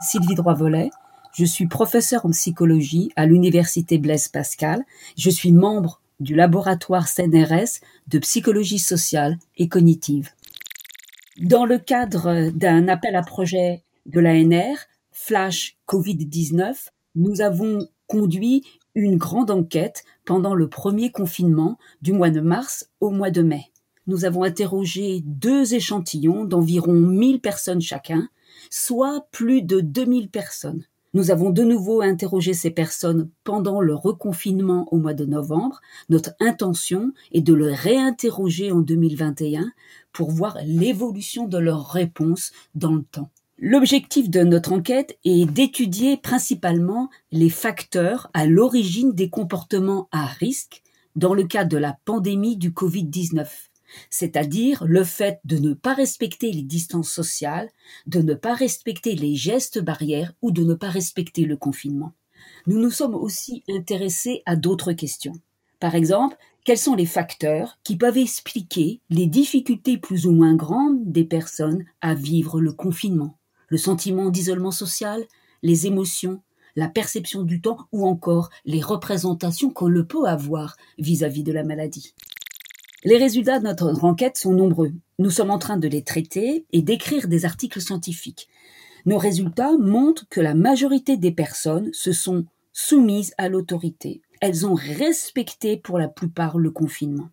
Sylvie Droit-Volet. Je suis professeure en psychologie à l'Université Blaise Pascal. Je suis membre du laboratoire CNRS de psychologie sociale et cognitive. Dans le cadre d'un appel à projet de l'ANR, Flash Covid-19, nous avons conduit une grande enquête pendant le premier confinement du mois de mars au mois de mai. Nous avons interrogé deux échantillons d'environ 1000 personnes chacun, soit plus de 2000 personnes. Nous avons de nouveau interrogé ces personnes pendant le reconfinement au mois de novembre. Notre intention est de le réinterroger en 2021 pour voir l'évolution de leurs réponses dans le temps. L'objectif de notre enquête est d'étudier principalement les facteurs à l'origine des comportements à risque dans le cas de la pandémie du Covid-19 c'est-à-dire le fait de ne pas respecter les distances sociales, de ne pas respecter les gestes barrières ou de ne pas respecter le confinement. Nous nous sommes aussi intéressés à d'autres questions. Par exemple, quels sont les facteurs qui peuvent expliquer les difficultés plus ou moins grandes des personnes à vivre le confinement? Le sentiment d'isolement social, les émotions, la perception du temps ou encore les représentations qu'on le peut avoir vis-à-vis -vis de la maladie. Les résultats de notre enquête sont nombreux. Nous sommes en train de les traiter et d'écrire des articles scientifiques. Nos résultats montrent que la majorité des personnes se sont soumises à l'autorité. Elles ont respecté pour la plupart le confinement.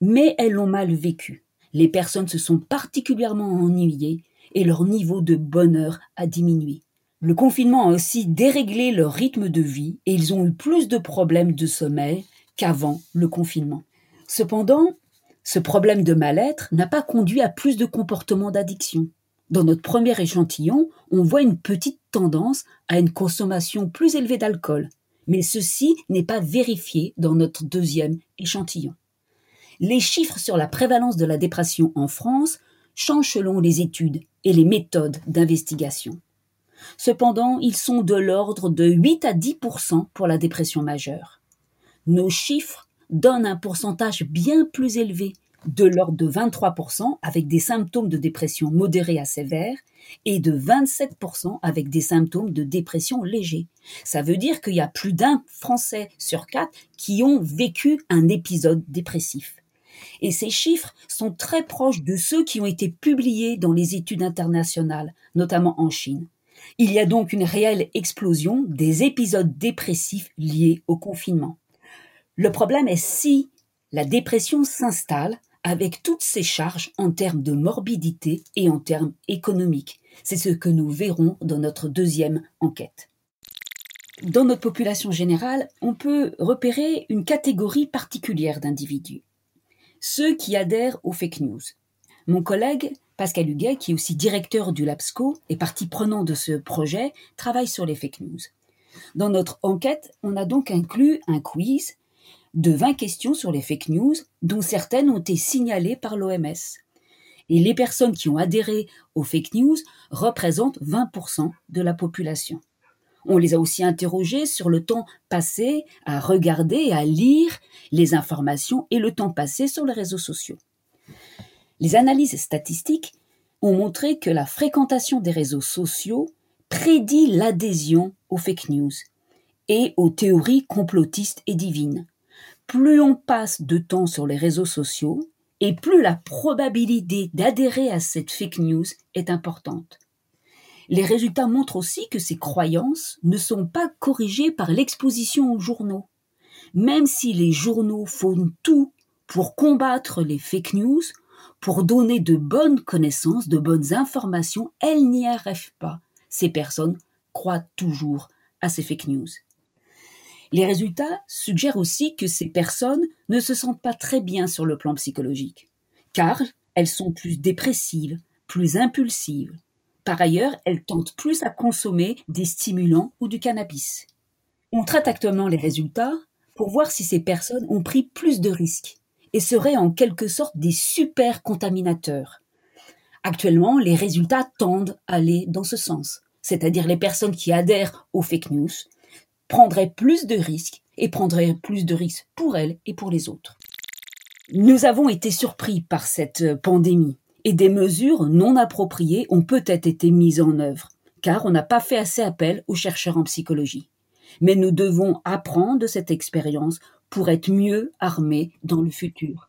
Mais elles l'ont mal vécu. Les personnes se sont particulièrement ennuyées et leur niveau de bonheur a diminué. Le confinement a aussi déréglé leur rythme de vie et ils ont eu plus de problèmes de sommeil qu'avant le confinement. Cependant, ce problème de mal-être n'a pas conduit à plus de comportements d'addiction. Dans notre premier échantillon, on voit une petite tendance à une consommation plus élevée d'alcool, mais ceci n'est pas vérifié dans notre deuxième échantillon. Les chiffres sur la prévalence de la dépression en France changent selon les études et les méthodes d'investigation. Cependant, ils sont de l'ordre de 8 à 10% pour la dépression majeure. Nos chiffres donne un pourcentage bien plus élevé, de l'ordre de 23% avec des symptômes de dépression modérée à sévère et de 27% avec des symptômes de dépression léger. Ça veut dire qu'il y a plus d'un Français sur quatre qui ont vécu un épisode dépressif. Et ces chiffres sont très proches de ceux qui ont été publiés dans les études internationales, notamment en Chine. Il y a donc une réelle explosion des épisodes dépressifs liés au confinement. Le problème est si la dépression s'installe avec toutes ses charges en termes de morbidité et en termes économiques. C'est ce que nous verrons dans notre deuxième enquête. Dans notre population générale, on peut repérer une catégorie particulière d'individus. Ceux qui adhèrent aux fake news. Mon collègue Pascal Huguet, qui est aussi directeur du LABSCO et partie prenante de ce projet, travaille sur les fake news. Dans notre enquête, on a donc inclus un quiz de 20 questions sur les fake news, dont certaines ont été signalées par l'OMS. Et les personnes qui ont adhéré aux fake news représentent 20% de la population. On les a aussi interrogées sur le temps passé à regarder et à lire les informations et le temps passé sur les réseaux sociaux. Les analyses statistiques ont montré que la fréquentation des réseaux sociaux prédit l'adhésion aux fake news et aux théories complotistes et divines plus on passe de temps sur les réseaux sociaux, et plus la probabilité d'adhérer à cette fake news est importante. Les résultats montrent aussi que ces croyances ne sont pas corrigées par l'exposition aux journaux. Même si les journaux font tout pour combattre les fake news, pour donner de bonnes connaissances, de bonnes informations, elles n'y arrivent pas. Ces personnes croient toujours à ces fake news. Les résultats suggèrent aussi que ces personnes ne se sentent pas très bien sur le plan psychologique, car elles sont plus dépressives, plus impulsives. Par ailleurs, elles tentent plus à consommer des stimulants ou du cannabis. On traite actuellement les résultats pour voir si ces personnes ont pris plus de risques et seraient en quelque sorte des super contaminateurs. Actuellement, les résultats tendent à aller dans ce sens, c'est-à-dire les personnes qui adhèrent aux fake news prendrait plus de risques et prendrait plus de risques pour elle et pour les autres. Nous avons été surpris par cette pandémie et des mesures non appropriées ont peut-être été mises en œuvre. car on n'a pas fait assez appel aux chercheurs en psychologie. Mais nous devons apprendre de cette expérience pour être mieux armés dans le futur.